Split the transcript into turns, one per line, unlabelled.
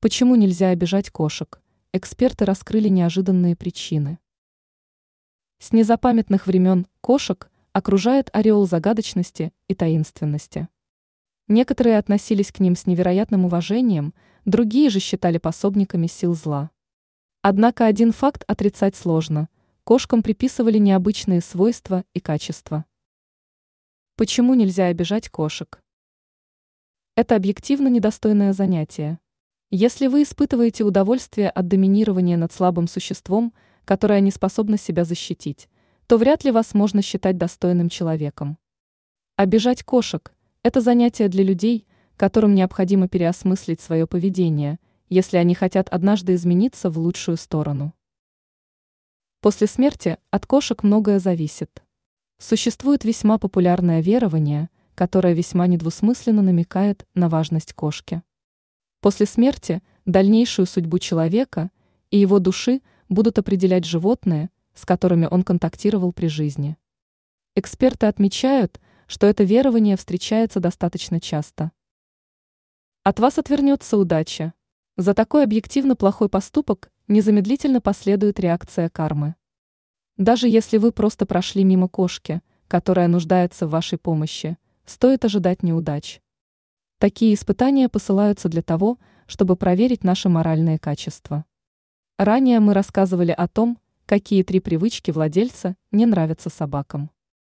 Почему нельзя обижать кошек? Эксперты раскрыли неожиданные причины. С незапамятных времен кошек окружает ореол загадочности и таинственности. Некоторые относились к ним с невероятным уважением, другие же считали пособниками сил зла. Однако один факт отрицать сложно – кошкам приписывали необычные свойства и качества. Почему нельзя обижать кошек? Это объективно недостойное занятие. Если вы испытываете удовольствие от доминирования над слабым существом, которое не способно себя защитить, то вряд ли вас можно считать достойным человеком. Обижать кошек – это занятие для людей, которым необходимо переосмыслить свое поведение, если они хотят однажды измениться в лучшую сторону. После смерти от кошек многое зависит. Существует весьма популярное верование, которое весьма недвусмысленно намекает на важность кошки. После смерти дальнейшую судьбу человека и его души будут определять животные, с которыми он контактировал при жизни. Эксперты отмечают, что это верование встречается достаточно часто. От вас отвернется удача. За такой объективно плохой поступок незамедлительно последует реакция кармы. Даже если вы просто прошли мимо кошки, которая нуждается в вашей помощи, стоит ожидать неудач. Такие испытания посылаются для того, чтобы проверить наши моральные качества. Ранее мы рассказывали о том, какие три привычки владельца не нравятся собакам.